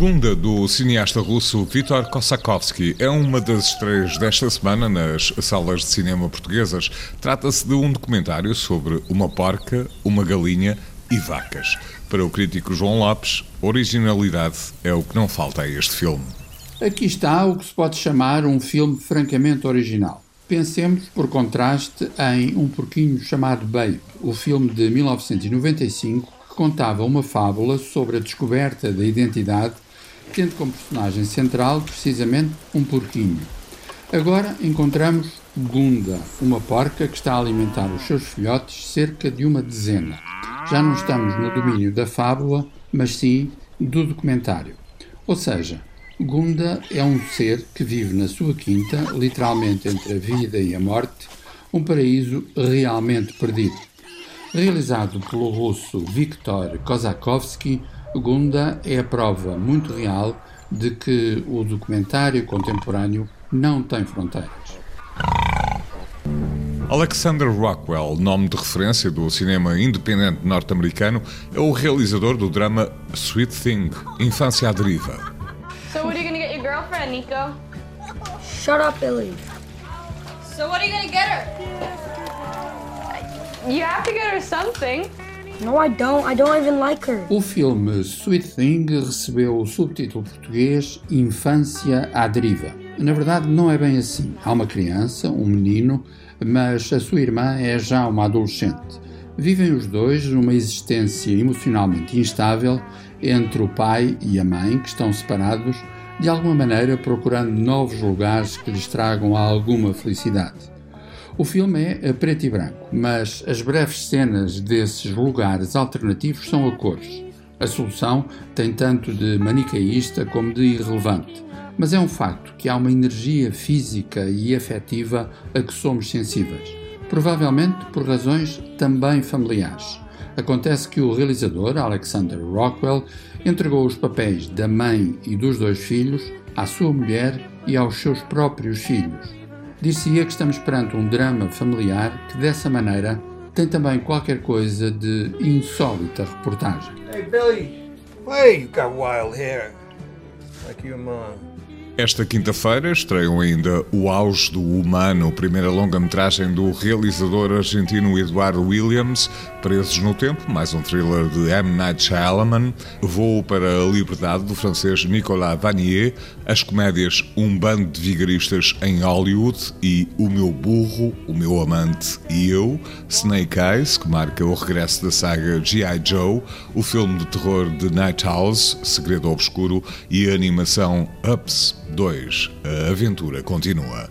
Gunda, do cineasta russo Viktor Kosakovsky, é uma das estreias desta semana nas salas de cinema portuguesas. Trata-se de um documentário sobre uma porca, uma galinha e vacas. Para o crítico João Lopes, originalidade é o que não falta a este filme. Aqui está o que se pode chamar um filme francamente original. Pensemos, por contraste, em Um Porquinho Chamado Babe, o filme de 1995 que contava uma fábula sobre a descoberta da identidade tendo como personagem central precisamente um porquinho. Agora encontramos Gunda, uma porca que está a alimentar os seus filhotes cerca de uma dezena. Já não estamos no domínio da fábula, mas sim do documentário. Ou seja, Gunda é um ser que vive na sua quinta, literalmente entre a vida e a morte, um paraíso realmente perdido. Realizado pelo russo Viktor Kozakovsky, Gunda é a prova muito real de que o documentário contemporâneo não tem fronteiras. Alexander Rockwell, nome de referência do cinema independente norte-americano, é o realizador do drama Sweet Thing, Infância à Deriva. Girlfriend, Nico? Shut up, Billy. So what are you gonna get her? You have to get her something. No, I don't. I don't even like her. O filme Sweet Thing recebeu o subtítulo português Infância à Deriva. Na verdade, não é bem assim. Há uma criança, um menino, mas a sua irmã é já uma adolescente. Vivem os dois numa existência emocionalmente instável entre o pai e a mãe, que estão separados, de alguma maneira procurando novos lugares que lhes tragam alguma felicidade. O filme é a preto e branco, mas as breves cenas desses lugares alternativos são a cores. A solução tem tanto de manicaísta como de irrelevante, mas é um facto que há uma energia física e afetiva a que somos sensíveis, provavelmente por razões também familiares. Acontece que o realizador, Alexander Rockwell, entregou os papéis da mãe e dos dois filhos à sua mulher e aos seus próprios filhos dir-se-ia que estamos perante um drama familiar que, dessa maneira, tem também qualquer coisa de insólita reportagem. Hey, Billy, why you got wild hair? Like your mom. Esta quinta-feira estreiam ainda O Auge do Humano, primeira longa-metragem do realizador argentino Eduardo Williams, Presos no Tempo, mais um thriller de M. Night Shyamalan, Voo para a Liberdade do francês Nicolas Vanier, as comédias Um Bando de Vigaristas em Hollywood e O Meu Burro, O Meu Amante e Eu, Snake Eyes, que marca o regresso da saga G.I. Joe, o filme de terror de Night House, Segredo Obscuro e a animação Ups 2. A aventura continua.